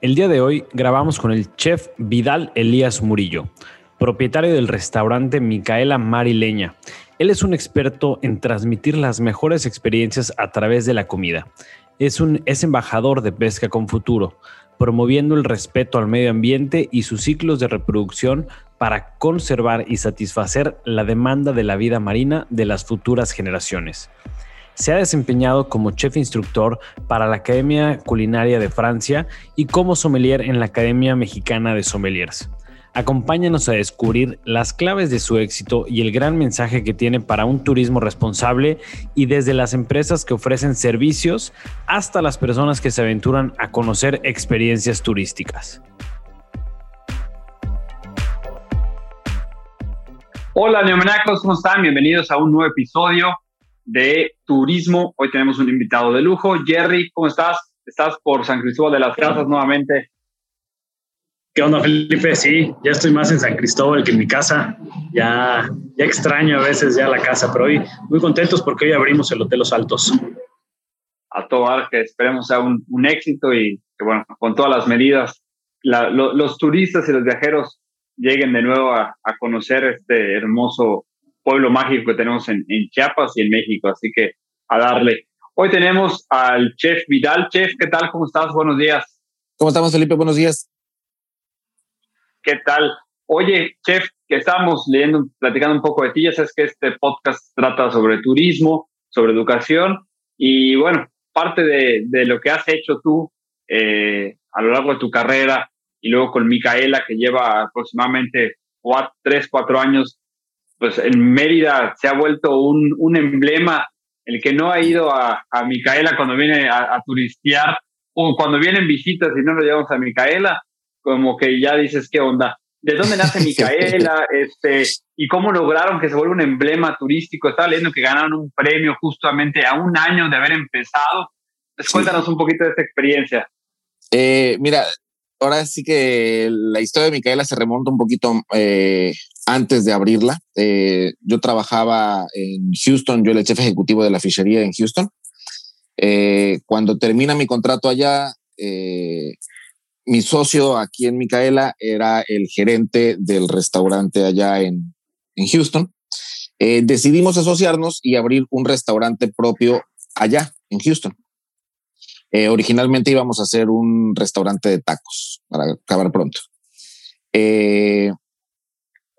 El día de hoy grabamos con el chef Vidal Elías Murillo, propietario del restaurante Micaela Marileña. Él es un experto en transmitir las mejores experiencias a través de la comida. Es, un, es embajador de Pesca con Futuro, promoviendo el respeto al medio ambiente y sus ciclos de reproducción para conservar y satisfacer la demanda de la vida marina de las futuras generaciones. Se ha desempeñado como chef instructor para la Academia Culinaria de Francia y como sommelier en la Academia Mexicana de Sommeliers. Acompáñanos a descubrir las claves de su éxito y el gran mensaje que tiene para un turismo responsable y desde las empresas que ofrecen servicios hasta las personas que se aventuran a conocer experiencias turísticas. Hola neomenacos, ¿cómo están? Bienvenidos a un nuevo episodio de turismo. Hoy tenemos un invitado de lujo. Jerry, ¿cómo estás? Estás por San Cristóbal de las Casas nuevamente. ¿Qué onda, Felipe? Sí, ya estoy más en San Cristóbal que en mi casa. Ya, ya extraño a veces ya la casa, pero hoy muy contentos porque hoy abrimos el Hotel Los Altos. A todo que esperemos sea un, éxito y que, bueno, con todas las medidas, los turistas y los viajeros lleguen de nuevo a, a conocer este hermoso pueblo mágico que tenemos en, Chiapas y en México. Así que a darle. Hoy tenemos al chef Vidal. Chef, ¿qué tal? ¿Cómo estás? Buenos días. ¿Cómo estamos, Felipe? Buenos días. ¿Qué tal? Oye, chef, que estamos leyendo, platicando un poco de ti. Ya sabes que este podcast trata sobre turismo, sobre educación. Y bueno, parte de, de lo que has hecho tú eh, a lo largo de tu carrera y luego con Micaela, que lleva aproximadamente cuatro, tres, cuatro años pues en Mérida se ha vuelto un, un emblema. El que no ha ido a, a Micaela cuando viene a, turistear o cuando vienen visitas y no lo llevamos a Micaela, como que ya dices, ¿qué onda? ¿De dónde nace Micaela? este, ¿Y cómo lograron que se vuelva un emblema turístico? Estaba leyendo que ganaron un premio justamente a un año de haber empezado. Pues cuéntanos un poquito de esta experiencia. Eh, mira, ahora sí que la historia de Micaela se remonta un poquito eh, antes de abrirla. Eh, yo trabajaba en Houston, yo era el jefe ejecutivo de la fichería en Houston. Eh, cuando termina mi contrato allá, eh, mi socio aquí en Micaela era el gerente del restaurante allá en, en Houston. decidimos asociarnos y abrir un restaurante propio allá en Houston. originalmente íbamos a hacer un restaurante de tacos para acabar pronto. Eh,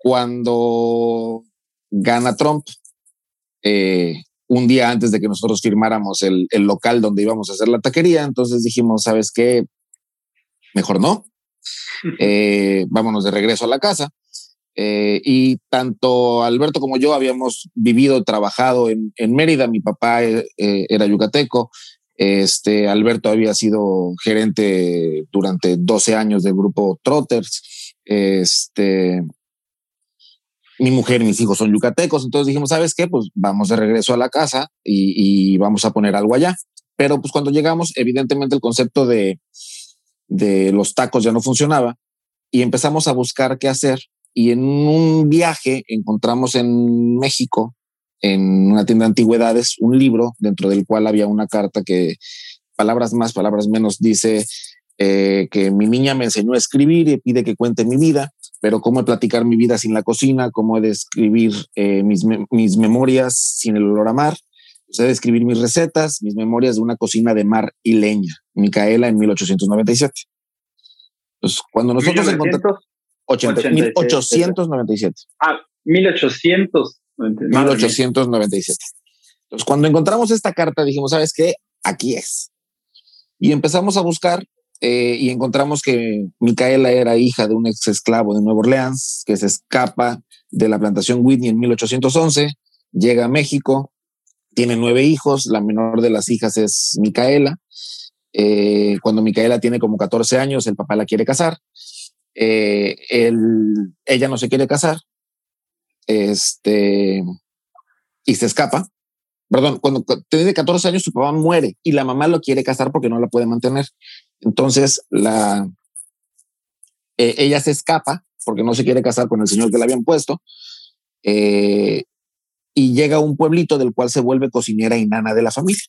cuando gana Trump, eh, un día antes de que nosotros firmáramos el, local donde íbamos a hacer la taquería, entonces dijimos, ¿sabes qué? Mejor no. Eh, vámonos de regreso a la casa. Eh, y tanto Alberto como yo habíamos vivido, trabajado en, Mérida. Mi papá era yucateco. Este, Alberto había sido gerente durante 12 años del grupo Trotters. Este, mi mujer y mis hijos son yucatecos, entonces dijimos, ¿sabes qué? Pues vamos de regreso a la casa y, vamos a poner algo allá. Pero pues cuando llegamos, evidentemente el concepto de, de los tacos ya no funcionaba y empezamos a buscar qué hacer. Y en un viaje encontramos en México, en una tienda de antigüedades, un libro dentro del cual había una carta que, palabras más, palabras menos, dice eh, que mi niña me enseñó a escribir y pide que cuente mi vida pero cómo platicar mi vida sin la cocina, cómo describir eh, mis, mis memorias sin el olor a mar, sea, describir mis recetas, mis memorias de una cocina de mar y leña, Micaela en 1897. Entonces, cuando nosotros encontramos... 1897. Ah, 1800. 1897. Entonces, cuando encontramos esta carta, dijimos, ¿sabes qué? Aquí es. Y empezamos a buscar eh, y encontramos que Micaela era hija de un ex esclavo de Nueva Orleans que se escapa de la plantación Whitney en 1811, llega a México, tiene nueve hijos, la menor de las hijas es Micaela. Eh, cuando Micaela tiene como 14 años, el papá la quiere casar. Eh, ella no se quiere casar. Este, y se escapa. Perdón, cuando tiene 14 años, su papá muere y la mamá lo quiere casar porque no la puede mantener. Entonces, la, eh, ella se escapa porque no se quiere casar con el señor que le habían puesto. Eh, y llega a un pueblito del cual se vuelve cocinera y nana de la familia.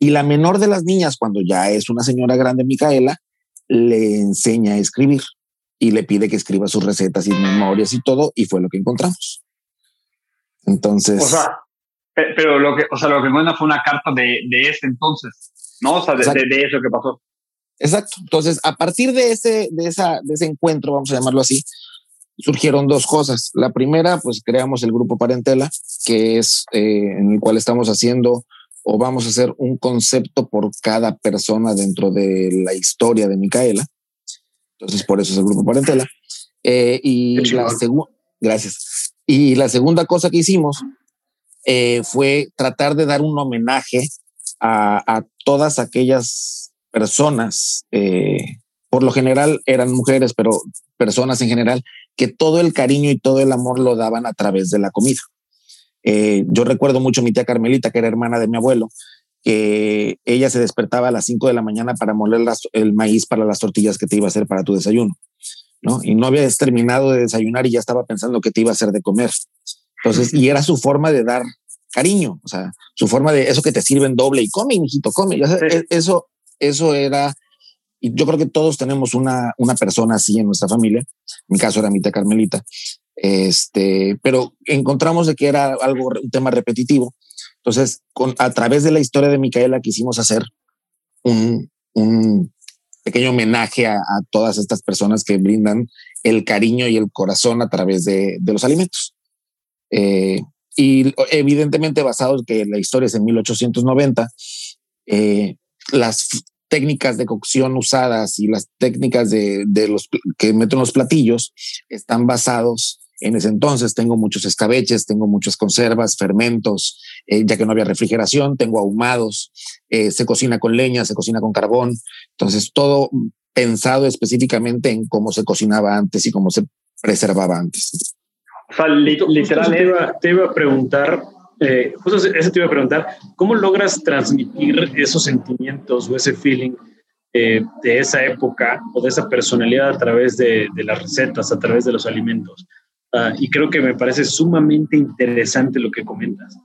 Y la menor de las niñas, cuando ya es una señora grande, Micaela, le enseña a escribir y le pide que escriba sus recetas y memorias y todo, y fue lo que encontramos. Entonces. O sea, pero lo que, o sea, lo que fue una carta de, de ese entonces, ¿no? O sea, de, de, eso que pasó. Exacto. Entonces, a partir de ese, de, esa, de ese encuentro, vamos a llamarlo así, surgieron dos cosas. La primera, pues creamos el grupo Parentela, que es eh, en el cual estamos haciendo o vamos a hacer un concepto por cada persona dentro de la historia de Micaela. Entonces, por eso es el grupo Parentela. Eh, y la segunda, gracias. Y la segunda cosa que hicimos eh, fue tratar de dar un homenaje a, todas aquellas personas, por lo general eran mujeres, pero personas en general, que todo el cariño y todo el amor lo daban a través de la comida. Eh, yo recuerdo mucho mi tía Carmelita, que era hermana de mi abuelo, que ella se despertaba a las 5 de la mañana para moler el maíz para las tortillas que te iba a hacer para tu desayuno, ¿no? Y no habías terminado de desayunar y ya estaba pensando que te iba a hacer de comer. Entonces, y era su forma de dar cariño, o sea, su forma de eso que te sirven doble y come, mijito, come. E, eso, eso era y yo creo que todos tenemos una, una persona así en nuestra familia. En mi caso era mi tía Carmelita. Este, pero encontramos de que era algo, un tema repetitivo. Entonces, con, a través de la historia de Micaela quisimos hacer un, un pequeño homenaje a, a, todas estas personas que brindan el cariño y el corazón a través de, de los alimentos. Eh, y evidentemente basado en que la historia es en 1890, eh, las técnicas de cocción usadas y las técnicas de, de los que meto en los platillos están basados en ese entonces. Tengo muchos escabeches, tengo muchas conservas, fermentos, eh, ya que no había refrigeración, tengo ahumados, se cocina con leña, se cocina con carbón. Entonces, todo pensado específicamente en cómo se cocinaba antes y cómo se preservaba antes. O sea, literal, te iba, te iba a preguntar eh, justo eso te iba a preguntar, ¿cómo logras transmitir esos sentimientos o ese feeling eh, de esa época o de esa personalidad a través de, las recetas, a través de los alimentos? Ah, y creo que me parece sumamente interesante lo que comentas.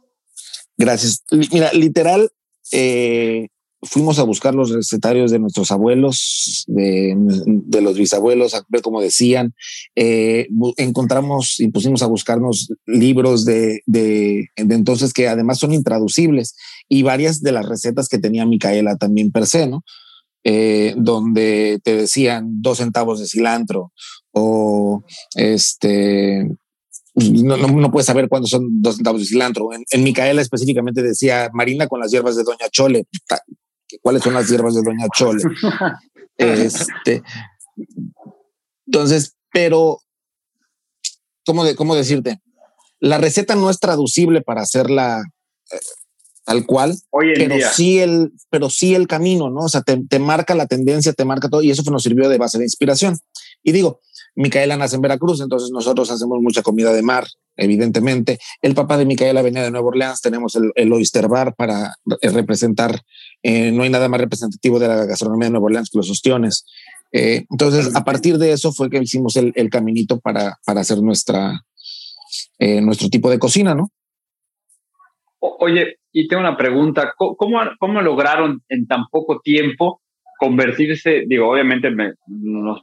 Gracias. Mira, literal, eh, fuimos a buscar los recetarios de nuestros abuelos, de, los bisabuelos, a ver cómo decían. Eh, encontramos y pusimos a buscarnos libros de, de, entonces que además son intraducibles y varias de las recetas que tenía Micaela también per se, ¿no? Eh, donde te decían dos centavos de cilantro o este no, no, puedes saber cuándo son dos centavos de cilantro. En, en, Micaela específicamente decía marina con las hierbas de Doña Chole cuáles son las hierbas de Doña Chole. este, entonces, pero, ¿cómo, de, ¿cómo decirte? La receta no es traducible para hacerla eh, tal cual, pero sí el, pero sí el camino, ¿no? O sea, te, te, marca la tendencia, te marca todo, y eso nos sirvió de base de inspiración. Y digo, Micaela nace en Veracruz, entonces nosotros hacemos mucha comida de mar, evidentemente. El papá de Micaela venía de Nueva Orleans, tenemos el, Oyster Bar para representar, eh, no hay nada más representativo de la gastronomía de Nueva Orleans que los ostiones. Eh, entonces, a partir de eso fue que hicimos el, caminito para, para hacer nuestra, eh, nuestro tipo de cocina, ¿no? Oye, y tengo una pregunta, ¿cómo, cómo lograron en tan poco tiempo convertirse, digo, obviamente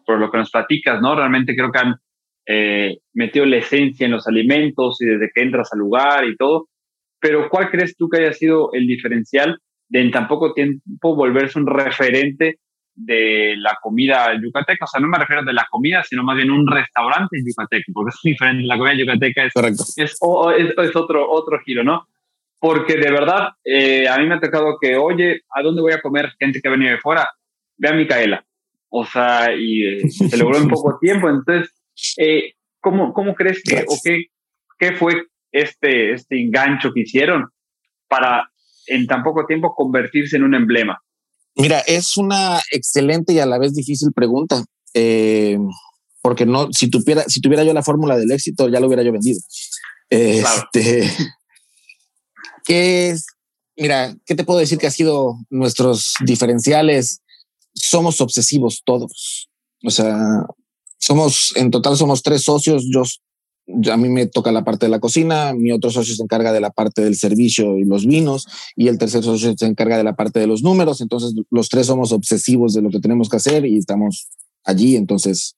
por lo que nos platicas, ¿no? Realmente creo que han eh, metido la esencia en los alimentos y desde que entras al lugar y todo, pero ¿cuál crees tú que haya sido el diferencial de en tan poco tiempo volverse un referente de la comida yucateca? O sea, no me refiero de la comida, sino más bien un restaurante yucateco, porque es diferente, la comida yucateca es, es, es, otro, otro giro, ¿no? Porque de verdad, eh, a mí me ha tocado que, oye, ¿a dónde voy a comer gente que ha venido de fuera? ve a Micaela. O sea, y eh, se logró en poco tiempo. Entonces, eh, ¿cómo, ¿cómo crees que, o qué, qué fue este, este engancho que hicieron para en tan poco tiempo convertirse en un emblema? Mira, es una excelente y a la vez difícil pregunta. Eh, porque no, si tuviera, si tuviera yo la fórmula del éxito, ya lo hubiera yo vendido. Este, ¿qué es? Mira, ¿qué te puedo decir que ha sido nuestros diferenciales? Somos obsesivos todos. O sea, somos, en total somos tres socios. Yo, a mí me toca la parte de la cocina, mi otro socio se encarga de la parte del servicio y los vinos, y el tercer socio se encarga de la parte de los números. Entonces, los tres somos obsesivos de lo que tenemos que hacer y estamos allí. Entonces,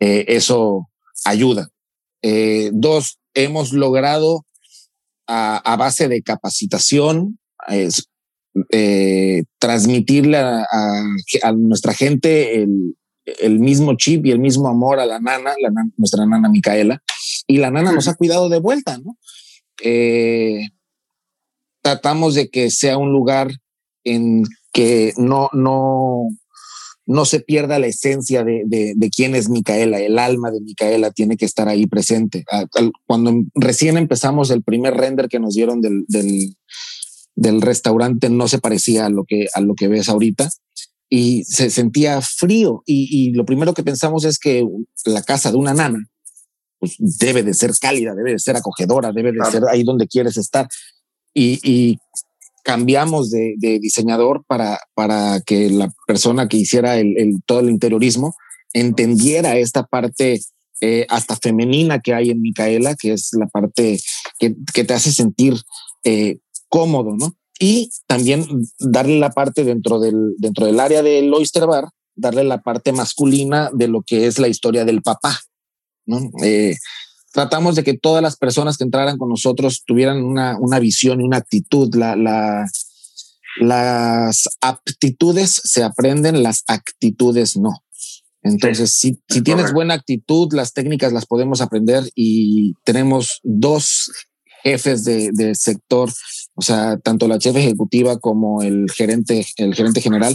eh, eso ayuda. Eh, dos, hemos logrado a, base de capacitación eh, transmitirle a, nuestra gente el, mismo chip y el mismo amor a la nana, nuestra nana Micaela, y la nana nos ha cuidado de vuelta, ¿no? tratamos de que sea un lugar en que no, no, no se pierda la esencia de, de, quién es Micaela, el alma de Micaela tiene que estar ahí presente. Cuando recién empezamos el primer render que nos dieron del, del, restaurante no se parecía a lo que, a lo que ves ahorita y se sentía frío y, lo primero que pensamos es que la casa de una nana pues debe de ser cálida, debe de ser acogedora, debe de ser ahí donde quieres estar. Y, y cambiamos de, diseñador para, para que la persona que hiciera el, todo el interiorismo entendiera esta parte eh, hasta femenina que hay en Micaela, que es la parte que, te hace sentir eh, cómodo, ¿no? Y también darle la parte dentro del, dentro del área del Oyster Bar, darle la parte masculina de lo que es la historia del papá, ¿no? Eh, tratamos de que todas las personas que entraran con nosotros tuvieran una, una visión y una actitud. La, la, las aptitudes se aprenden, las actitudes no. Entonces, si, si tienes buena actitud, las técnicas las podemos aprender y tenemos dos jefes de, de, sector, o sea, tanto la jefe ejecutiva como el gerente, el gerente general,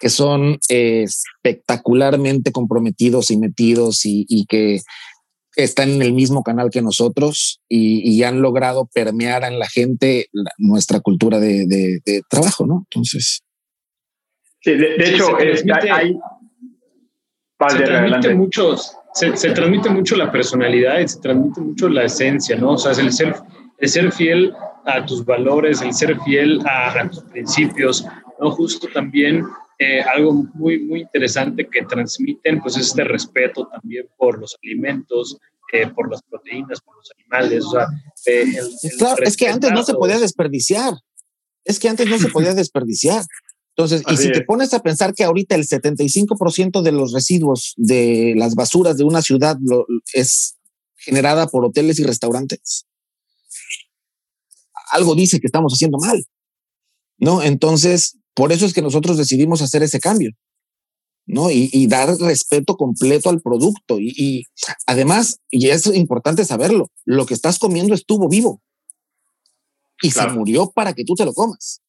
que son espectacularmente comprometidos y metidos y, y que están en el mismo canal que nosotros y, han logrado permear en la gente nuestra cultura de, trabajo, ¿no? Entonces. Sí, de, hecho, se transmite, mucho, se, transmite mucho la personalidad y se transmite mucho la esencia, ¿no? O sea, el ser, el ser fiel a tus valores, el ser fiel a, a tus principios, ¿no? Justo también eh, algo muy, muy interesante que transmiten, pues es este respeto también por los alimentos, eh, por las proteínas, por los animales. O sea, eh, claro, es que antes no se podía desperdiciar. Es que antes no se podía desperdiciar. Entonces, y si te pones a pensar que ahorita el 75% de los residuos de las basuras de una ciudad es generada por hoteles y restaurantes, algo dice que estamos haciendo mal. ¿No? Entonces, por eso es que nosotros decidimos hacer ese cambio, ¿no? Y, dar respeto completo al producto. Y, además, y es importante saberlo, lo que estás comiendo estuvo vivo y se murió para que tú te lo comas.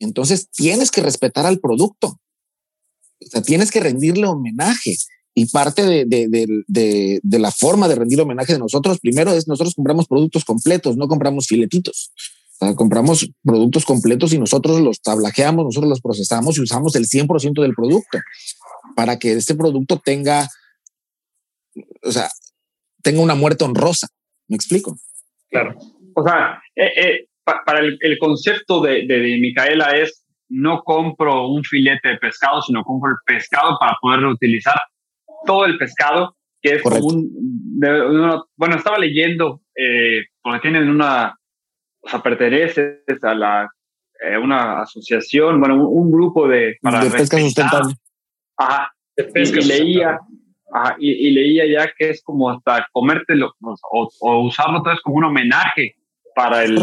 Entonces tienes que respetar al producto. O sea, tienes que rendirle homenaje. Y parte de, de, la forma de rendir homenaje de nosotros, primero es nosotros compramos productos completos, no compramos filetitos compramos productos completos y nosotros los tablajeamos, nosotros los procesamos y usamos el 100% del producto para que este producto tenga, o sea, tenga una muerte honrosa. ¿Me explico? Claro. O sea, eh, eh, para el, concepto de, de, Micaela es no compro un filete de pescado, sino compro el pescado para poder reutilizar todo el pescado, que es como un, bueno, estaba leyendo, eh, porque tienen una, o sea, perteneces a la, eh, una asociación, bueno, un, grupo de... Para de pesca sustentable. Ajá. y, leía, y, leía ya que es como hasta comértelo o, o usarlo entonces como un homenaje para el,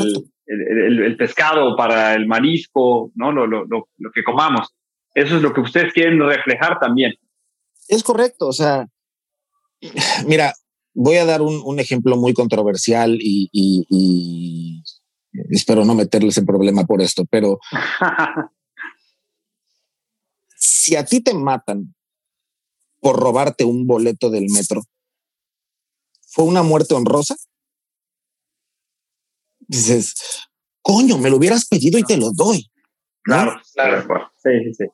el, el, pescado, para el marisco, ¿no? Lo, lo, lo, lo que comamos. Eso es lo que ustedes quieren reflejar también. Es correcto, o sea, mira, voy a dar un, un ejemplo muy controversial y, y, espero no meterles en problema por esto, pero si a ti te matan por robarte un boleto del metro, ¿fue una muerte honrosa? Dices, coño, me lo hubieras pedido y te lo doy. Claro, claro. Sí, sí, sí.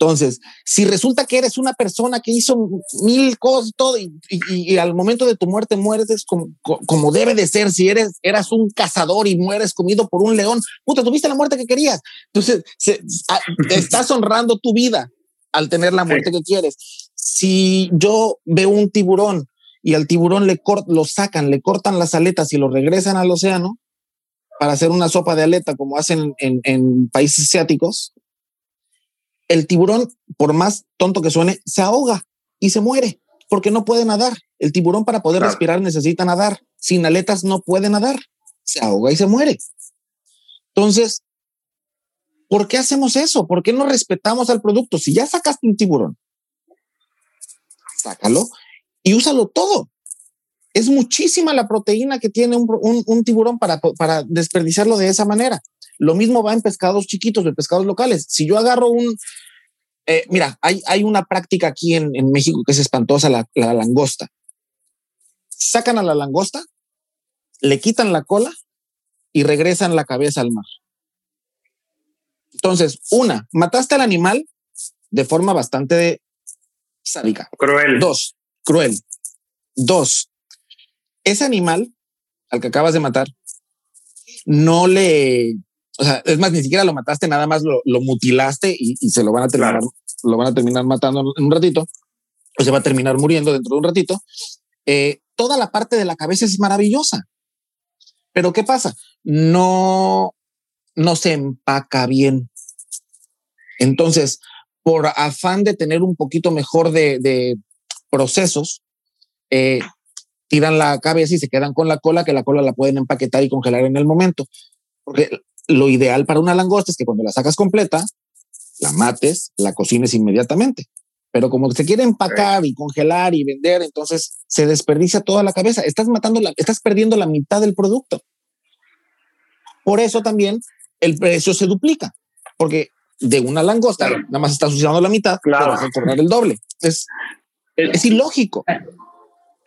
Entonces, si resulta que eres una persona que hizo mil cosas, todo, y, al momento de tu muerte mueres como, como, debe de ser, si eres, eras un cazador y mueres comido por un león, puta, tuviste la muerte que querías. Entonces, estás honrando tu vida al tener la muerte que quieres. Si yo veo un tiburón y al tiburón le lo sacan, le cortan las aletas y lo regresan al océano para hacer una sopa de aleta como hacen en, en países asiáticos, el tiburón, por más tonto que suene, se ahoga y se muere porque no puede nadar. El tiburón para poder respirar necesita nadar. Sin aletas no puede nadar. Se ahoga y se muere. Entonces, ¿por qué hacemos eso? ¿Por qué no respetamos al producto? Si ya sacaste un tiburón, sácalo y úsalo todo. Es muchísima la proteína que tiene un, tiburón para, para desperdiciarlo de esa manera. Lo mismo va en pescados chiquitos, en pescados locales. Si yo agarro un, eh, mira, hay, hay, una práctica aquí en, México que es espantosa, la, la, langosta. Sacan a la langosta, le quitan la cola y regresan la cabeza al mar. Entonces, una, mataste al animal de forma bastante sádica. Cruel. Dos, cruel. Dos, ese animal al que acabas de matar, no le, o sea, es más, ni siquiera lo mataste, nada más lo, mutilaste y, se lo van a terminar, lo van a terminar matando en un ratito, o se va a terminar muriendo dentro de un ratito. Eh, toda la parte de la cabeza es maravillosa. Pero ¿qué pasa? No, no se empaca bien. Entonces, por afán de tener un poquito mejor de, procesos, eh, tiran la cabeza y se quedan con la cola, que la cola la pueden empaquetar y congelar en el momento. Porque lo ideal para una langosta es que cuando la sacas completa, la mates, la cocines inmediatamente. Pero como se quiere empacar y congelar y vender, entonces se desperdicia toda la cabeza. Estás matando la, estás perdiendo la mitad del producto. Por eso también el precio se duplica, porque de una langosta nada más estás usando la mitad, claro. vas a cobrar el doble. Es, es ilógico.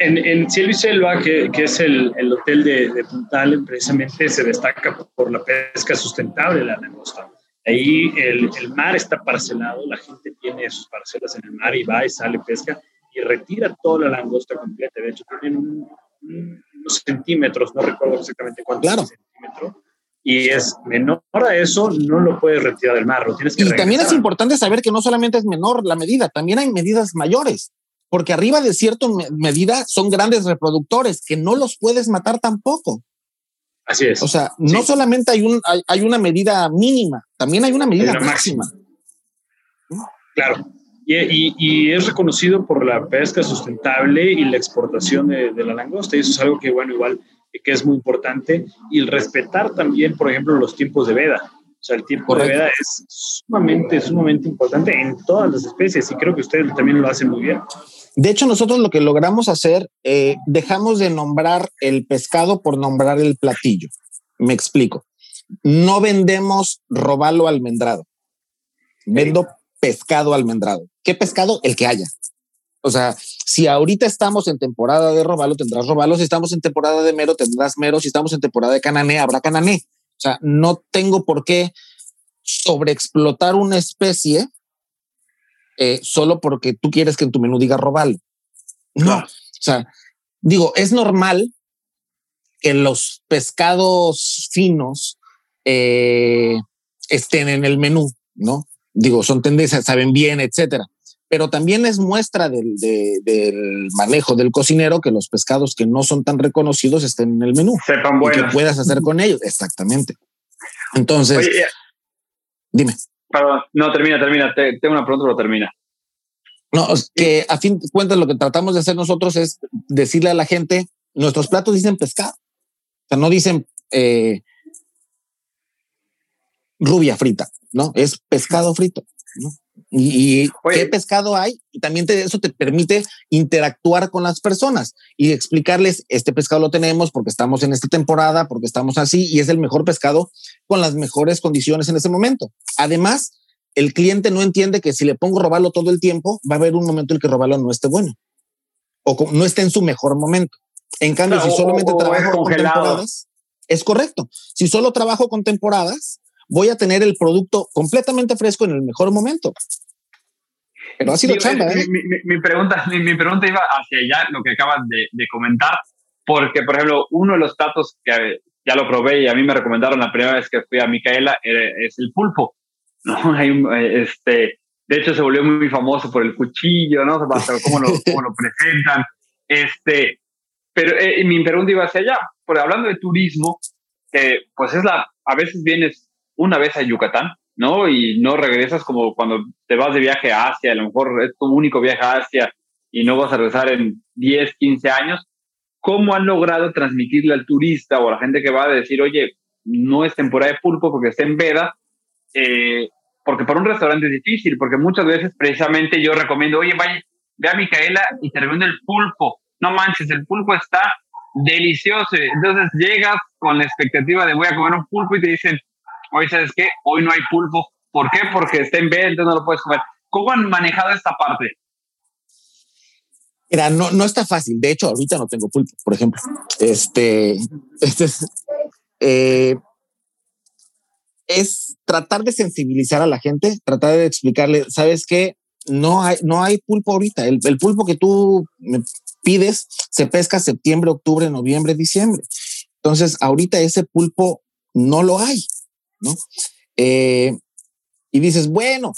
En, en Cielo y Selva, que, que es el, el hotel de, de, Puntal, precisamente se destaca por la pesca sustentable de la langosta. Ahí el, el, mar está parcelado, la gente tiene sus parcelas en el mar y va y sale, pesca y retira toda la langosta completa. De hecho, tienen unos centímetros, no recuerdo exactamente cuántos claro. centímetros, y es menor a eso, no lo puedes retirar del mar, lo tienes que Y también es importante saber que no solamente es menor la medida, también hay medidas mayores porque arriba de cierta medida son grandes reproductores que no los puedes matar tampoco. Así es. O sea, no solamente hay, un, hay, una medida mínima, también hay una medida máxima. Claro. Y, y, es reconocido por la pesca sustentable y la exportación de, de, la langosta. Y eso es algo que, bueno, igual que es muy importante. Y el respetar también, por ejemplo, los tiempos de veda. O sea, el tiempo de veda es sumamente, sumamente importante en todas las especies y creo que ustedes también lo hacen muy bien. De hecho, nosotros lo que logramos hacer, eh, dejamos de nombrar el pescado por nombrar el platillo. Me explico. No vendemos robalo almendrado. Vendo pescado almendrado. ¿Qué pescado? El que haya. O sea, si ahorita estamos en temporada de robalo, tendrás robalo. Si estamos en temporada de mero, tendrás mero. Si estamos en temporada de canané, habrá canané. O sea, no tengo por qué sobreexplotar una especie eh, solo porque tú quieres que en tu menú diga robalo. No, o sea, digo, es normal que los pescados finos eh, estén en el menú, ¿no? Digo, son tendencias, saben bien, etcétera. Pero también es muestra del, del, manejo del cocinero que los pescados que no son tan reconocidos estén en el menú. Sepan y que puedas hacer con ellos. Exactamente. Entonces, dime. Perdón, no, termina, termina. tengo una pregunta, pero termina. No, que a fin de cuentas lo que tratamos de hacer nosotros es decirle a la gente, nuestros platos dicen pescado. O sea, no dicen eh, rubia frita, ¿no? Es pescado frito, ¿no? Y, qué pescado hay, y también eso te permite interactuar con las personas y explicarles, este pescado lo tenemos porque estamos en esta temporada, porque estamos así, y es el mejor pescado con las mejores condiciones en ese momento. Además, el cliente no entiende que si le pongo robarlo todo el tiempo, va a haber un momento en el que robarlo no esté bueno o no esté en su mejor momento. En cambio, si solamente trabajo con temporadas, es correcto. Si solo trabajo con temporadas, voy a tener el producto completamente fresco en el mejor momento. Pero ha sido chamba, ¿eh? Mi, pregunta, mi, pregunta iba hacia allá, lo que acabas de, comentar, porque, por ejemplo, uno de los platos que ya lo probé y a mí me recomendaron la primera vez que fui a Micaela es el pulpo. ¿no? Hay este, de hecho, se volvió muy famoso por el cuchillo, ¿no? Cómo lo, cómo lo presentan. Este, pero eh, mi pregunta iba hacia allá, porque hablando de turismo, que pues es la, a veces vienes una vez a Yucatán, ¿no? Y no regresas como cuando te vas de viaje a Asia, a lo mejor es tu único viaje a Asia y no vas a regresar en 10, 15 años. ¿Cómo han logrado transmitirle al turista o a la gente que va a decir, oye, no es temporada de pulpo porque está en veda? Eh, porque para un restaurante es difícil, porque muchas veces precisamente yo recomiendo, oye, vaya, ve a Micaela y te recomiendo el pulpo. No manches, el pulpo está delicioso. Entonces llegas con la expectativa de voy a comer un pulpo y te dicen, oye, ¿sabes qué? Hoy no hay pulpo. ¿Por qué? Porque está en venta, no lo puedes comer. ¿Cómo han manejado esta parte? Mira, no, no está fácil. De hecho, ahorita no tengo pulpo, por ejemplo. Este, este es, eh, es tratar de sensibilizar a la gente, tratar de explicarle, ¿sabes qué? No hay, no hay pulpo ahorita. El, el pulpo que tú pides se pesca septiembre, octubre, noviembre, diciembre. Entonces, ahorita ese pulpo no lo hay, ¿no? Eh, y dices, bueno,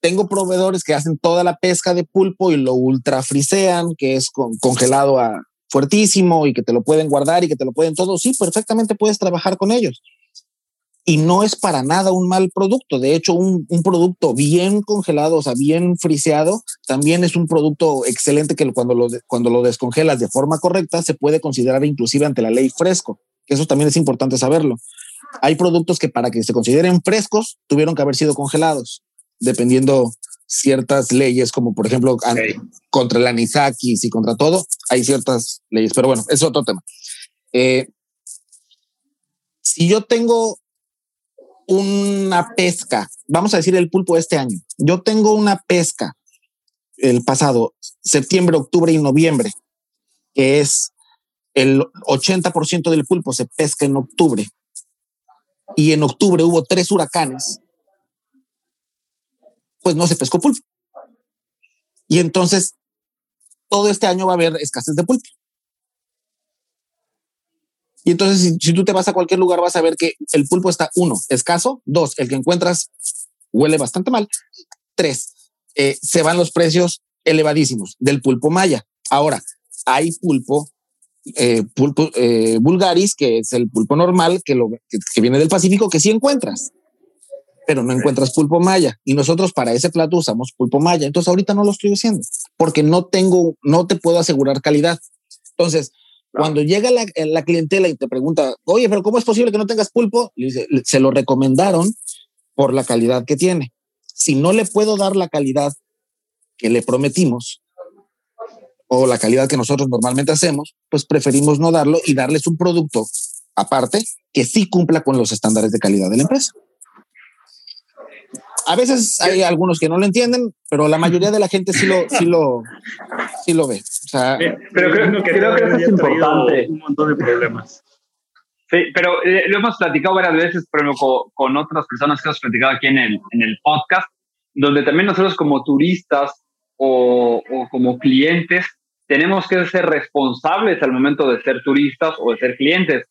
tengo proveedores que hacen toda la pesca de pulpo y lo ultra frisean, que es congelado a fuertísimo y que te lo pueden guardar y que te lo pueden todo. Sí, perfectamente puedes trabajar con ellos y no es para nada un mal producto. De hecho, un, producto bien congelado, o sea, bien friseado, también es un producto excelente que cuando lo, cuando lo descongelas de forma correcta se puede considerar inclusive ante la ley fresco. Eso también es importante saberlo. Hay productos que para que se consideren frescos tuvieron que haber sido congelados, dependiendo ciertas leyes, como por ejemplo contra el anisakis y contra todo, hay ciertas leyes. Pero bueno, es otro tema. Eh, si yo tengo una pesca, vamos a decir el pulpo este año. Yo tengo una pesca el pasado septiembre, octubre y noviembre, que es el 80% del pulpo se pesca en octubre. Y en octubre hubo tres huracanes. Pues no se pescó pulpo. Y entonces todo este año va a haber escasez de pulpo. Y entonces, si, tú te vas a cualquier lugar, vas a ver que el pulpo está, uno, escaso, dos, el que encuentras huele bastante mal, tres, eh, se van los precios elevadísimos del pulpo maya. Ahora, hay pulpo, eh, pulpo eh, vulgaris, que es el pulpo normal, que, lo, que, viene del Pacífico, que sí encuentras, pero no encuentras pulpo maya. Y nosotros para ese plato usamos pulpo maya. Entonces ahorita no lo estoy haciendo porque no tengo, no te puedo asegurar calidad. Entonces, cuando llega la, clientela y te pregunta, oye, pero ¿cómo es posible que no tengas pulpo? se lo recomendaron por la calidad que tiene. Si no le puedo dar la calidad que le prometimos o la calidad que nosotros normalmente hacemos, pues preferimos no darlo y darles un producto aparte que sí cumpla con los estándares de calidad de la empresa. A veces hay algunos que no lo entienden, pero la mayoría de la gente sí lo, sí lo, sí lo ve. pero creo, que, eso es importante. Un montón de problemas. Sí, pero eh, lo hemos platicado varias veces, pero con, con, otras personas que hemos platicado aquí en el, en el podcast, donde también nosotros como turistas o, o como clientes tenemos que ser responsables al momento de ser turistas o de ser clientes,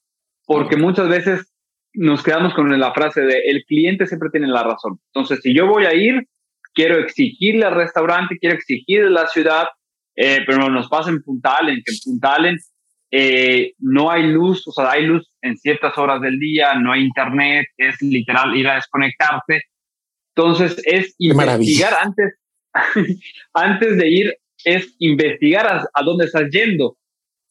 porque muchas veces nos quedamos con la frase de el cliente siempre tiene la razón. Entonces, si yo voy a ir, quiero exigirle al restaurante, quiero exigirle a la ciudad, eh, pero nos pasa en Puntalen, que en Puntalen eh, no hay luz, o sea, hay luz en ciertas horas del día, no hay internet, es literal ir a desconectarte. Entonces, es investigar antes, antes de ir, es investigar a, a dónde estás yendo,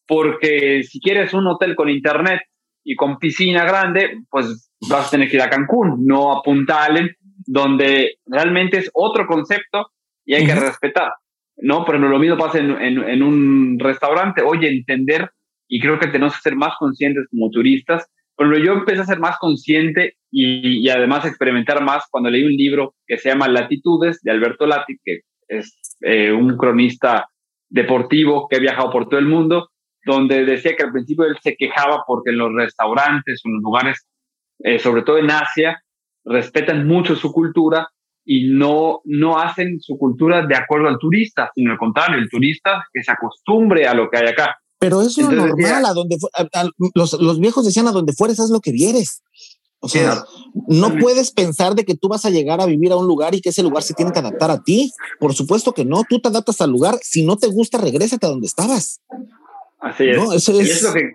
porque si quieres un hotel con internet y con piscina grande, pues vas a tener que ir a Cancún, no a Punta Allen, donde realmente es otro concepto y hay que respetar, ¿no? Pero lo mismo pasa en, en, un restaurante, oye, entender, y creo que tenemos que ser más conscientes como turistas. Pero yo empecé a ser más consciente y, y además experimentar más cuando leí un libro que se llama Latitudes de Alberto Lati, que es eh, un cronista deportivo que ha viajado por todo el mundo donde decía que al principio él se quejaba porque en los restaurantes en los lugares, eh, sobre todo en Asia, respetan mucho su cultura y no, no hacen su cultura de acuerdo al turista, sino al contrario, el turista que se acostumbre a lo que hay acá. Pero eso es normal, a donde los, los, viejos decían a donde fueres, haz lo que vieres. O sea, no puedes pensar de que tú vas a llegar a vivir a un lugar y que ese lugar se tiene que adaptar a ti. Por supuesto que no, tú te adaptas al lugar. Si no te gusta, regrésate a donde estabas. Así es. Eso es... Y, eso que,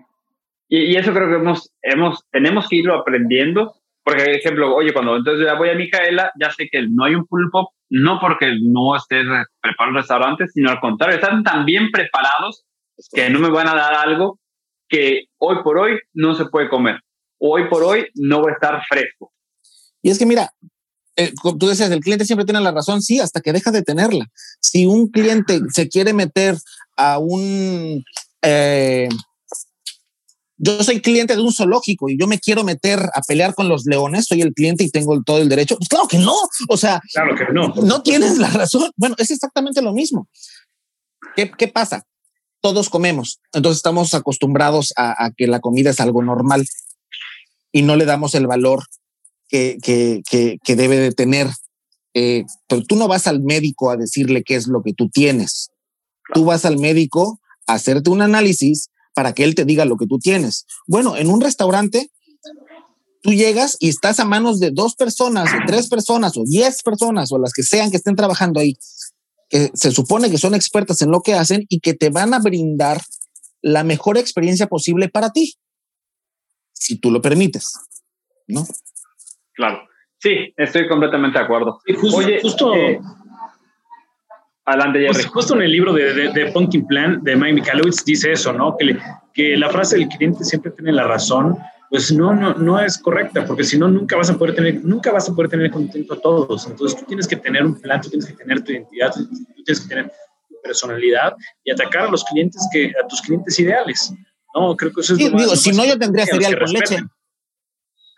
y, eso creo que hemos, hemos, tenemos que irlo aprendiendo. Porque, por ejemplo, oye, cuando entonces ya voy a Micaela, ya sé que no hay un pulpo, no porque no estés preparando el restaurante, sino al contrario, están tan bien preparados que no me van a dar algo que hoy por hoy no se puede comer. Hoy por hoy no va a estar fresco. Y es que mira, eh, tú decías, el cliente siempre tiene la razón, sí, hasta que deja de tenerla. Si un cliente se quiere meter a un... Eh, yo soy cliente de un zoológico y yo me quiero meter a pelear con los leones, soy el cliente y tengo todo el derecho. Pues claro que no, o sea, claro que no. No tienes la razón. Bueno, es exactamente lo mismo. ¿Qué, qué pasa? todos comemos. Entonces estamos acostumbrados a, que la comida es algo normal y no le damos el valor que, que, debe de tener. Eh, pero tú no vas al médico a decirle qué es lo que tú tienes. Tú vas al médico a hacerte un análisis para que él te diga lo que tú tienes. Bueno, en un restaurante, tú llegas y estás a manos de dos personas, o tres personas, o diez personas, o las que sean que estén trabajando ahí que se supone que son expertas en lo que hacen y que te van a brindar la mejor experiencia posible para ti, si tú lo permites, ¿no? Claro. Sí, estoy completamente de acuerdo. justo, Oye, justo eh, adelante, Justo, en el libro de, de, Pumpkin Plan de Mike Michalowicz dice eso, ¿no? Que, que la frase del cliente siempre tiene la razón pues no, no, no es correcta, porque si no, nunca vas a poder tener, nunca vas a poder tener contento a todos. Entonces tú tienes que tener un plan, tú tienes que tener tu identidad, tú tienes que tener tu personalidad y atacar a los clientes que, a tus clientes ideales. No, creo que eso es digo, si no yo tendría cereal con leche.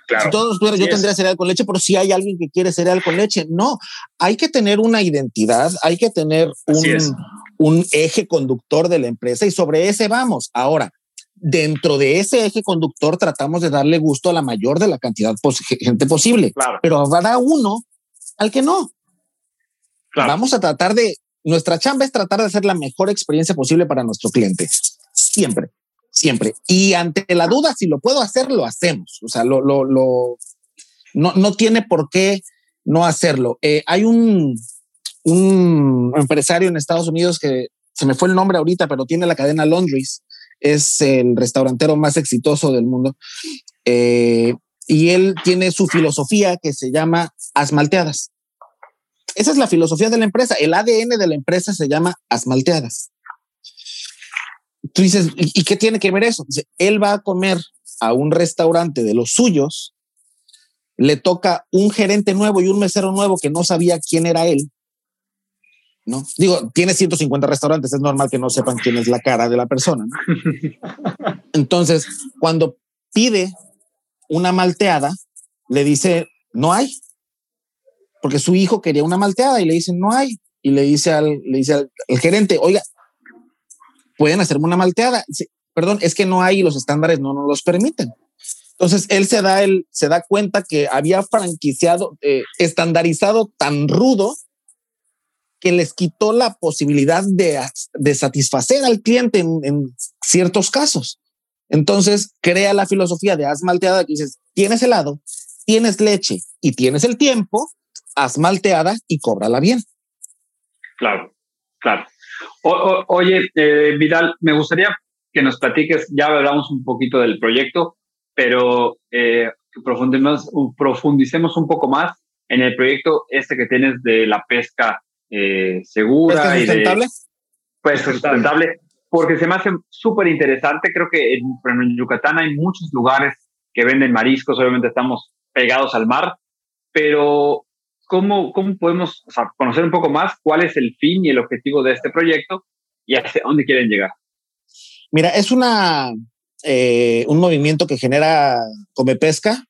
Claro. Si todos tuvieran, yo tendría cereal con leche, pero si hay alguien que quiere cereal con leche, no. Hay que tener una identidad, hay que tener un, un eje conductor de la empresa y sobre ese vamos. Ahora, dentro de ese eje conductor tratamos de darle gusto a la mayor de la cantidad de gente posible, pero habrá uno al que no. Vamos a tratar de, nuestra chamba es tratar de hacer la mejor experiencia posible para nuestro cliente. Siempre, siempre. Y ante la duda, si lo puedo hacer, lo hacemos. O sea, lo, lo, lo no, no tiene por qué no hacerlo. Eh, hay un, un empresario en Estados Unidos que se me fue el nombre ahorita, pero tiene la cadena Laundries es el restaurantero más exitoso del mundo. Eh, y él tiene su filosofía que se llama asmalteadas. Esa es la filosofía de la empresa. El ADN de la empresa se llama asmalteadas. Tú dices, ¿y qué tiene que ver eso? él va a comer a un restaurante de los suyos, le toca un gerente nuevo y un mesero nuevo que no sabía quién era él, ¿no? Digo, tiene 150 restaurantes, es normal que no sepan quién es la cara de la persona. Entonces, cuando pide una malteada, le dice, no hay, porque su hijo quería una malteada y le dicen, no hay. Y le dice al, le dice al, gerente, oiga, pueden hacerme una malteada. Perdón, es que no hay los estándares no nos los permiten. Entonces él se da, el, se da cuenta que había franquiciado, eh, estandarizado tan rudo que les quitó la posibilidad de, de satisfacer al cliente en, ciertos casos. Entonces crea la filosofía de haz malteada que dices, tienes helado, tienes leche y tienes el tiempo, haz malteada y cóbrala bien. Claro, claro. Oye, eh, Vidal, me gustaría que nos platiques, ya hablamos un poquito del proyecto, pero eh, profundicemos, profundicemos un poco más en el proyecto este que tienes de la pesca eh, segura. y sustentable? pues sustentable, porque se me hace súper interesante. Creo que en, Yucatán hay muchos lugares que venden mariscos, obviamente estamos pegados al mar, pero ¿cómo, cómo podemos conocer un poco más cuál es el fin y el objetivo de este proyecto y hacia dónde quieren llegar? Mira, es una, eh, un movimiento que genera Come Pesca,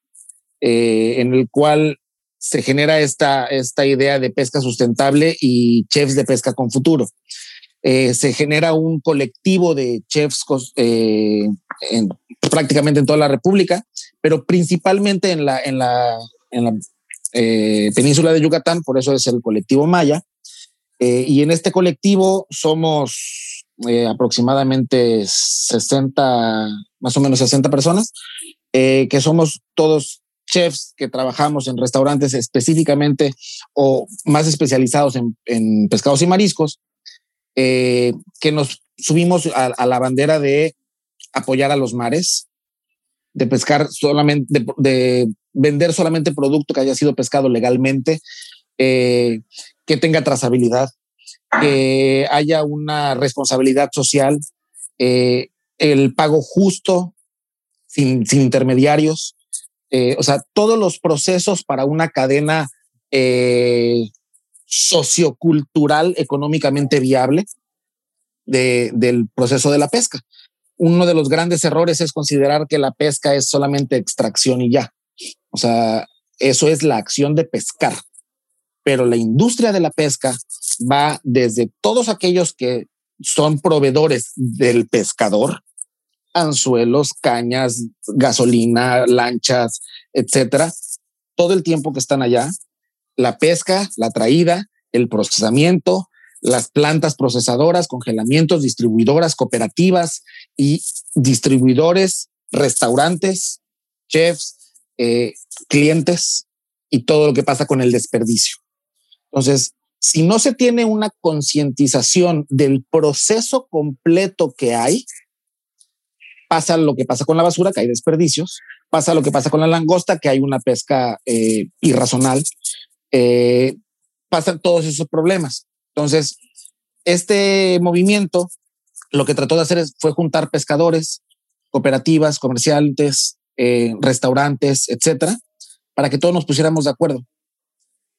eh, en el cual se genera esta, esta idea de pesca sustentable y chefs de pesca con futuro. Eh, se genera un colectivo de chefs eh, prácticamente en toda la República, pero principalmente en la, en la, en la eh, península de Yucatán, por eso es el colectivo Maya. y en este colectivo somos aproximadamente 60, más o menos 60 personas, que somos todos chefs que trabajamos en restaurantes específicamente o más especializados en pescados y mariscos eh, que nos subimos a, la bandera de apoyar a los mares, de pescar solamente, de, vender solamente producto que haya sido pescado legalmente, eh, que tenga trazabilidad, que haya una responsabilidad social, eh, el pago justo, sin, sin intermediarios, o sea, todos los procesos para una cadena sociocultural económicamente viable del proceso de la pesca. Uno de los grandes errores es considerar que la pesca es solamente extracción y ya. O sea, eso es la acción de pescar. Pero la industria de la pesca va desde todos aquellos que son proveedores del pescador, anzuelos, cañas, gasolina, lanchas, etcétera, todo el tiempo que están allá, la pesca, la traída, el procesamiento, las plantas procesadoras, congelamientos, distribuidoras, cooperativas y distribuidores, restaurantes, chefs, eh, clientes y todo lo que pasa con el desperdicio. Entonces, si no se tiene una concientización del proceso completo que hay, pasa lo que pasa con la basura, que hay desperdicios, pasa lo que pasa con la langosta, que hay una pesca eh, irracional, eh, pasan todos esos problemas. Entonces, este movimiento lo que trató de hacer fue juntar pescadores, cooperativas, comerciantes, eh, restaurantes, etcétera, para que todos nos pusiéramos de acuerdo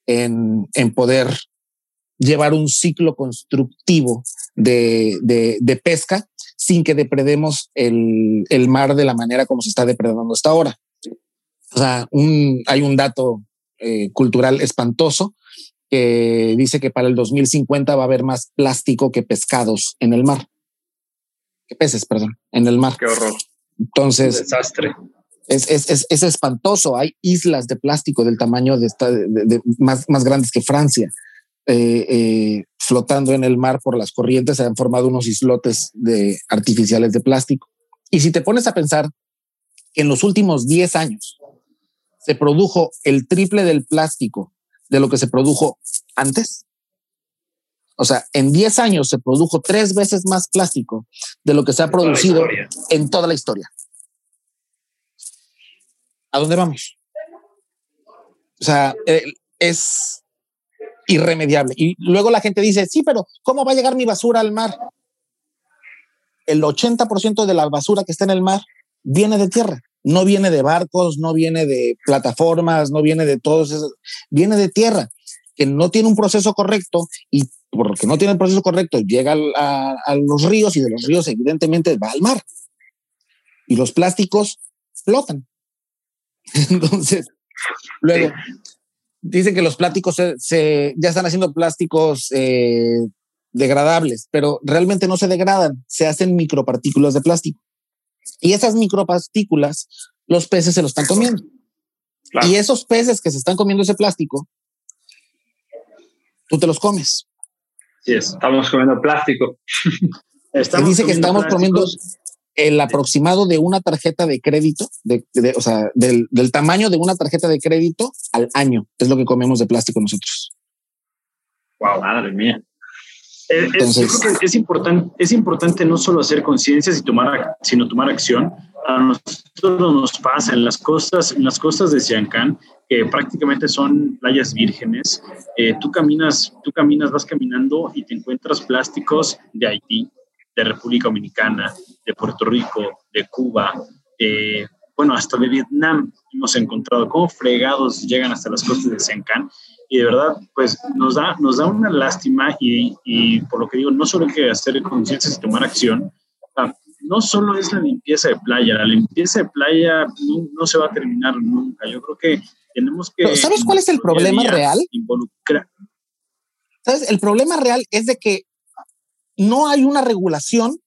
en, poder llevar un ciclo constructivo de, pesca sin que depredemos el, mar de la manera como se está depredando hasta ahora. O sea, hay un dato eh, cultural espantoso que dice que para el 2050 va a haber más plástico que pescados en el mar. Que peces, perdón, en el mar. Qué horror. Entonces. desastre. Es, es, es, espantoso. Hay islas de plástico del tamaño de, esta, de, más, más grandes que Francia. Eh, eh, flotando en el mar por las corrientes, se han formado unos islotes de artificiales de plástico. Y si te pones a pensar, en los últimos 10 años se produjo el triple del plástico de lo que se produjo antes. O sea, en 10 años se produjo tres veces más plástico de lo que se ha producido en toda la historia. ¿A dónde vamos? O sea, eh, es irremediable. Y luego la gente dice, sí, pero ¿cómo va a llegar mi basura al mar? El 80% de la basura que está en el mar viene de tierra no viene de barcos, no viene de plataformas, no viene de todos esos, viene de tierra, que no tiene un proceso correcto y porque no tiene el proceso correcto llega a, los ríos y de los ríos evidentemente va al mar. Y los plásticos flotan. Entonces, luego, dicen que los plásticos se, ya están haciendo plásticos eh, degradables, pero realmente no se degradan, se hacen micropartículas de plástico. Y esas micropartículas, los peces se los están comiendo. Y esos peces que se están comiendo ese plástico, tú te los comes. Sí, estamos comiendo plástico. Estamos dice que estamos comiendo el aproximado de una tarjeta de crédito, de, o sea, del, del, tamaño de una tarjeta de crédito al año. Es lo que comemos de plástico nosotros. Wow, madre mía. Eh, es, yo creo que es importante, es importante no solo hacer conciencia, sino tomar acción. A nosotros nos pasa en las costas, en las costas de Siancán, que prácticamente son playas vírgenes. Eh, tú caminas, tú caminas, vas caminando y te encuentras plásticos de Haití, de República Dominicana, de Puerto Rico, de Cuba, bueno, hasta de Vietnam hemos encontrado cómo fregados llegan hasta las costas de Siancán y de verdad, pues nos da, nos da una lástima y, y por lo que digo, no solo hay que hacer conciencia y tomar acción, no solo es la limpieza de playa, la limpieza de playa no, no, se va a terminar nunca. Yo creo que tenemos que... ¿Sabes cuál es el problema real? Involucrar. ¿Sabes? El problema real es de que no hay una regulación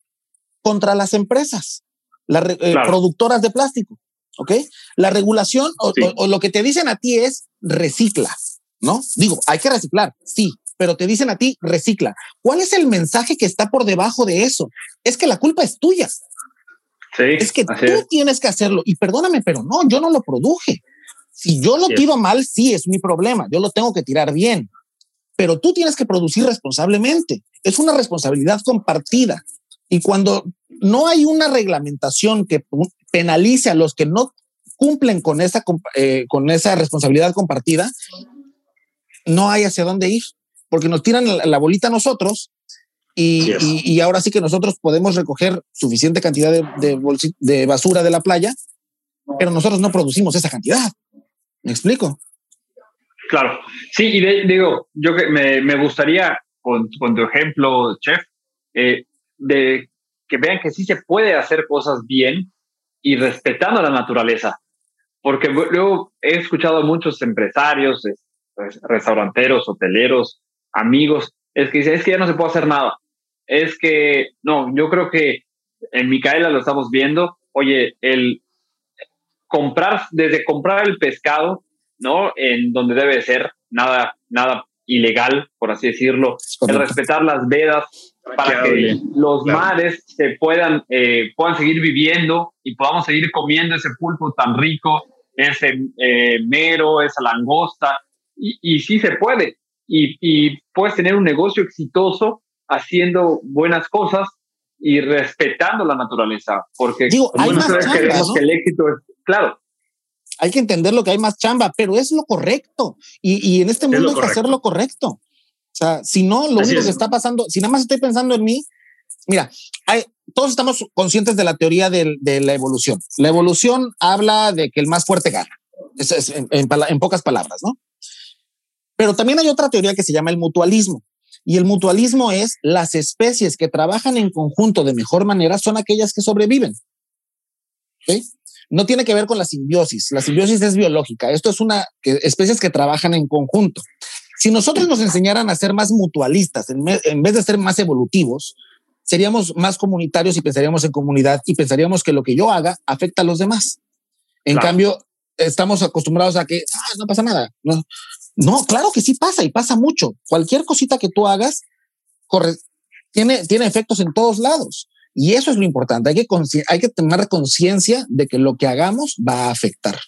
contra las empresas, las eh, productoras de plástico. ¿Ok? La regulación o, lo que te dicen a ti es recicla, ¿no? Digo, hay que reciclar, sí, pero te dicen a ti recicla. ¿Cuál es el mensaje que está por debajo de eso? Es que la culpa es tuya. Sí, es que tú tienes que hacerlo. Y perdóname, pero no, yo no lo produje. Si yo lo tiro mal, sí es mi problema. Yo lo tengo que tirar bien. Pero tú tienes que producir responsablemente. Es una responsabilidad compartida. Y cuando no hay una reglamentación que penalice a los que no cumplen con esa, eh, con esa responsabilidad compartida, no hay hacia dónde ir, porque nos tiran la, bolita a nosotros y, y, ahora sí que nosotros podemos recoger suficiente cantidad de, de, basura de la playa, pero nosotros no producimos esa cantidad. ¿Me explico? Claro, sí, y digo, yo que me, me gustaría, con, con, tu ejemplo, chef, eh, de que vean que sí se puede hacer cosas bien y respetando la naturaleza. Porque luego he escuchado a muchos empresarios, restauranteros, hoteleros, amigos, es que dicen, es que ya no se puede hacer nada. Es que, no, yo creo que en Micaela lo estamos viendo. Oye, el comprar, desde comprar el pescado, ¿no? En donde debe ser, nada, nada ilegal, por así decirlo, el respetar las vedas, para que los mares se puedan, eh, puedan seguir viviendo y podamos seguir comiendo ese pulpo tan rico, ese eh, mero, esa langosta, y, y sí se puede. Y, y, puedes tener un negocio exitoso haciendo buenas cosas y respetando la naturaleza, porque Digo, hay más queremos que el éxito es, claro. Hay que entender lo que hay más chamba, pero es lo correcto. Y, y en este mundo hay que hacer lo correcto. O sea, si no, lo único que está pasando, si nada más estoy pensando en mí, mira, hay, todos estamos conscientes de la teoría de, la evolución. La evolución habla de que el más fuerte gana, es, en, en, pocas palabras, ¿no? Pero también hay otra teoría que se llama el mutualismo. Y el mutualismo es las especies que trabajan en conjunto de mejor manera son aquellas que sobreviven. ¿Okay? No tiene que ver con la simbiosis. La simbiosis es biológica. Esto es una que, especies que trabajan en conjunto. Si nosotros nos enseñaran a ser más mutualistas, en, vez de ser más evolutivos, seríamos más comunitarios y pensaríamos en comunidad y pensaríamos que lo que yo haga afecta a los demás. En cambio, estamos acostumbrados a que ah, no pasa nada. No, no, claro que sí pasa y pasa mucho. Cualquier cosita que tú hagas corre, tiene, tiene efectos en todos lados. Y eso es lo importante. Hay que, hay que tener conciencia de que lo que hagamos va a afectar.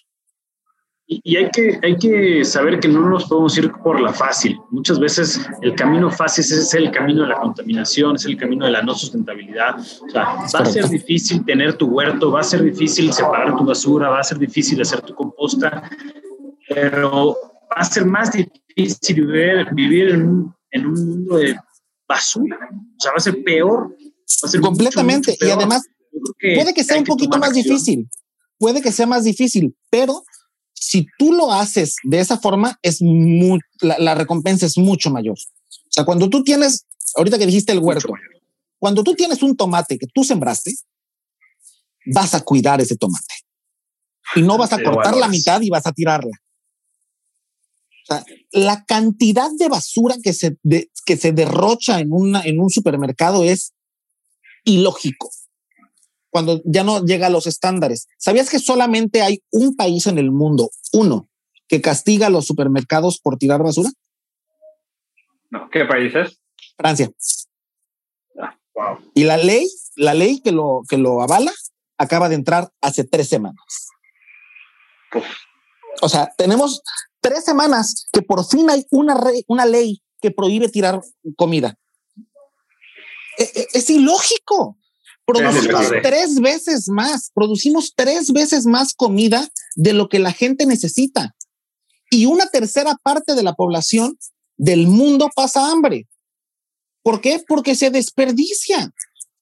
Y, hay, que, hay que saber que no nos podemos ir por la fácil. Muchas veces el camino fácil es el camino de la contaminación, es el camino de la no sustentabilidad. O sea, va a ser difícil tener tu huerto, va a ser difícil separar tu basura, va a ser difícil hacer tu composta, pero va a ser más difícil vivir, vivir en, un, en un mundo de basura. O sea, va a ser peor. Va a ser Completamente. y además, puede que sea un poquito más difícil. Puede que sea más difícil, pero si tú lo haces de esa forma, es muy, la, recompensa es mucho mayor. O sea, cuando tú tienes, ahorita que dijiste el huerto, cuando tú tienes un tomate que tú sembraste, vas a cuidar ese tomate y no vas a cortar la mitad y vas a tirarla. O sea, la cantidad de basura que se, que se derrocha en, una, en un supermercado es ilógico cuando ya no llega a los estándares. ¿Sabías que solamente hay un país en el mundo, uno, que castiga a los supermercados por tirar basura? No, ¿qué país es? Francia. Ah, y la ley, la ley que lo, que lo avala, acaba de entrar hace tres semanas. O sea, tenemos tres semanas que por fin hay una, una ley que prohíbe tirar comida. E, e, es ilógico. Producimos tres veces más, producimos tres veces más comida de lo que la gente necesita. Y una tercera parte de la población del mundo pasa hambre. ¿Por qué? Porque se desperdicia.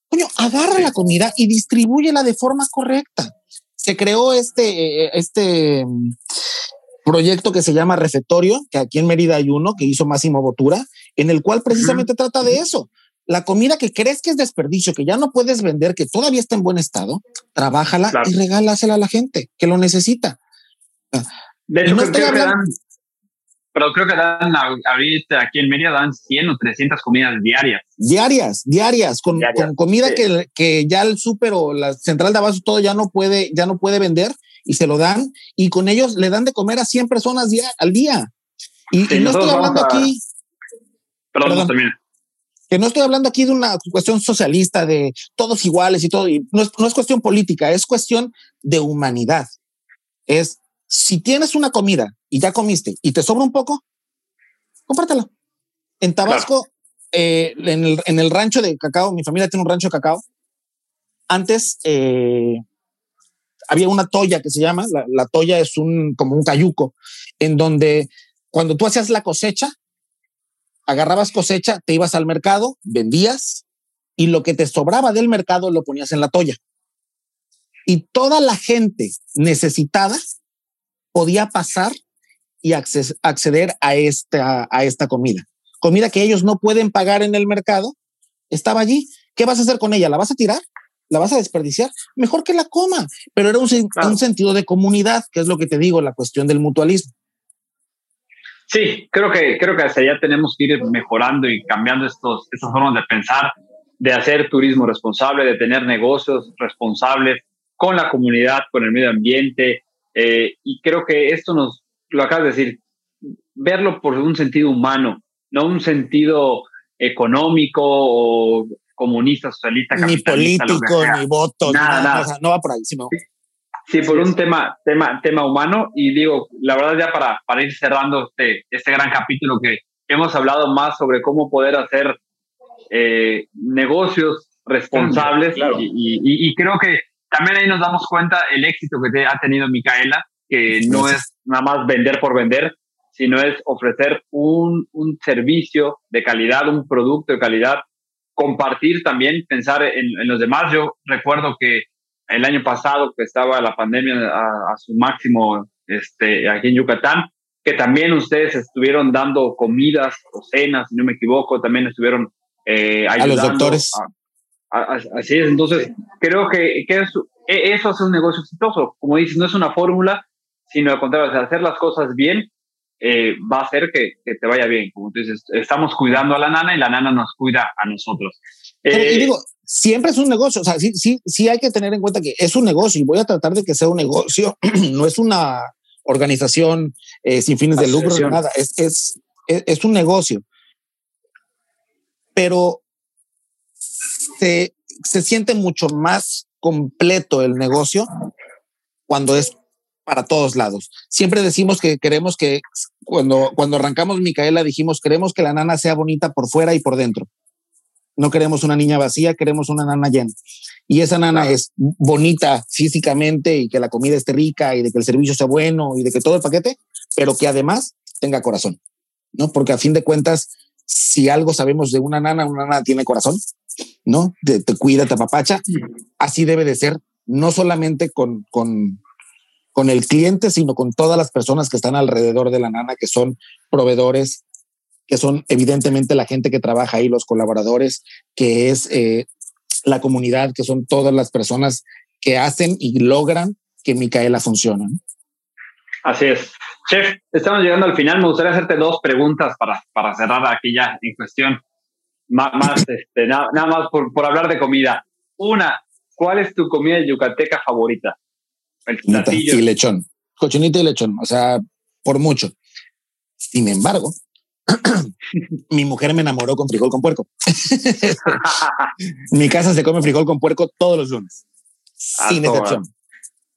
Coño, agarra la comida y distribúyela de forma correcta. Se creó este, este mm, proyecto que se llama Refectorio, que aquí en Mérida hay uno que hizo Máximo Botura, en el cual precisamente trata de eso, la comida que crees que es desperdicio, que ya no puedes vender, que todavía está en buen estado, trabájala y regálasela a la gente que lo necesita. De hecho, pero creo que dan ahorita aquí en Mérida dan 100 o 300 comidas diarias. Diarias, diarias, con, comida que, que, ya el súper o la central de abasto todo ya no puede, ya no puede vender y se lo dan y con ellos le dan de comer a 100 personas día, al día. Y, no estoy hablando aquí. Perdón, perdón que no estoy hablando aquí de una cuestión socialista de todos iguales y todo, y no es, no es cuestión política, es cuestión de humanidad. Es si tienes una comida y ya comiste y te sobra un poco, compártela. En Tabasco, eh, en, el, en, el, rancho de cacao, mi familia tiene un rancho de cacao. Antes eh, había una toya que se llama, la, la toya es un como un cayuco, en donde cuando tú hacías la cosecha, agarrabas cosecha, te ibas al mercado, vendías y lo que te sobraba del mercado lo ponías en la toalla. Y toda la gente necesitada podía pasar y acceder a esta, a esta comida. Comida que ellos no pueden pagar en el mercado, estaba allí. ¿Qué vas a hacer con ella? ¿La vas a tirar? ¿La vas a desperdiciar? Mejor que la coma. Pero era un, un sentido de comunidad, que es lo que te digo, la cuestión del mutualismo. Sí, creo que, creo que hacia allá tenemos que ir mejorando y cambiando estos, estas formas de pensar, de hacer turismo responsable, de tener negocios responsables con la comunidad, con el medio ambiente. Eh, y creo que esto nos, lo acabas de decir, verlo por un sentido humano, no un sentido económico o comunista, socialista, ni político, ni voto, nada, nada. no va por ahí, sino Sí, por un tema, tema, tema humano. Y digo, la verdad, ya para, para ir cerrando este, este gran capítulo que hemos hablado más sobre cómo poder hacer eh, negocios responsables. Y, y, creo que también ahí nos damos cuenta el éxito que ha tenido Micaela, que no es nada más vender por vender, sino es ofrecer un, un servicio de calidad, un producto de calidad, compartir también, pensar en, en los demás. Yo recuerdo que el año pasado que estaba la pandemia a, su máximo este, aquí en Yucatán, que también ustedes estuvieron dando comidas o cenas, si no me equivoco, también estuvieron eh, ayudando. A los doctores. así es, entonces creo que, que eso, e, eso es un negocio exitoso. Como dices, no es una fórmula, sino al contrario, hacer las cosas bien eh, va a hacer que, que, te vaya bien. Como tú dices, estamos cuidando a la nana y la nana nos cuida a nosotros. y eh, digo, siempre es un negocio. O sea, sí, sí, sí hay que tener en cuenta que es un negocio y voy a tratar de que sea un negocio. no es una organización eh, sin fines de lucro, nada. Es, es, es, un negocio. Pero se, se siente mucho más completo el negocio cuando es para todos lados. Siempre decimos que queremos que cuando, cuando arrancamos Micaela dijimos queremos que la nana sea bonita por fuera y por dentro. No queremos una niña vacía, queremos una nana llena. Y esa nana es bonita físicamente y que la comida esté rica y de que el servicio sea bueno y de que todo el paquete, pero que además tenga corazón, ¿no? Porque a fin de cuentas, si algo sabemos de una nana, una nana tiene corazón, ¿no? Te, cuida, te apapacha. Así debe de ser, no solamente con, con, con el cliente, sino con todas las personas que están alrededor de la nana, que son proveedores, que son evidentemente la gente que trabaja ahí, los colaboradores, que es eh, la comunidad, que son todas las personas que hacen y logran que Micaela funcione. Así es. Chef, estamos llegando al final. Me gustaría hacerte dos preguntas para, para cerrar aquí ya en cuestión. Más, este, nada, más por, por, hablar de comida. Una, ¿cuál es tu comida yucateca favorita? El y lechón. Cochinita y lechón. O sea, por mucho. Sin embargo, mi mujer me enamoró con frijol con puerco. mi casa se come frijol con puerco todos los lunes, ah, sin excepción.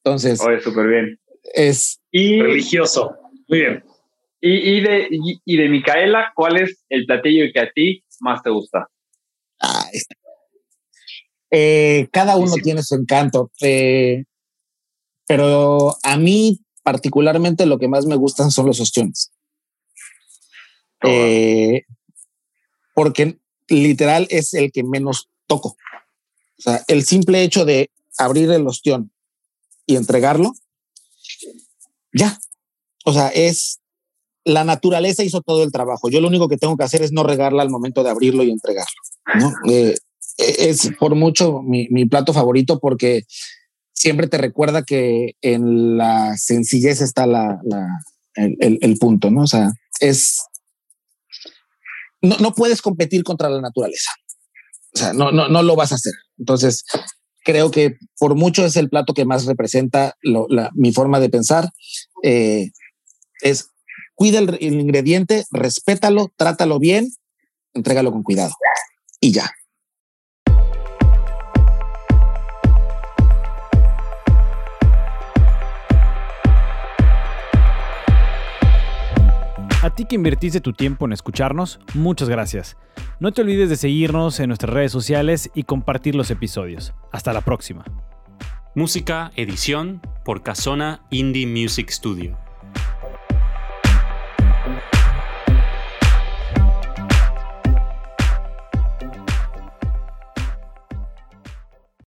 Entonces, oye, súper bien. Es religioso. Muy bien. Y, de, y, de Micaela, ¿cuál es el platillo que a ti más te gusta? Ah, eh, cada uno tiene su encanto, eh, pero a mí particularmente lo que más me gustan son los ostiones. Eh, porque literal es el que menos toco. O sea, el simple hecho de abrir el ostión y entregarlo, ya. O sea, es la naturaleza hizo todo el trabajo. Yo lo único que tengo que hacer es no regarla al momento de abrirlo y entregarlo. ¿no? Eh, es por mucho mi, mi, plato favorito porque siempre te recuerda que en la sencillez está la, la, el, punto, ¿no? O sea, es... No, no puedes competir contra la naturaleza. O sea, no, no, no lo vas a hacer. Entonces, creo que por mucho es el plato que más representa mi forma de pensar. Eh, es cuida el, el, ingrediente, respétalo, trátalo bien, entrégalo con cuidado y ya. A ti que invertiste tu tiempo en escucharnos, muchas gracias. No te olvides de seguirnos en nuestras redes sociales y compartir los episodios. Hasta la próxima. Música, edición por Casona Indie Music Studio.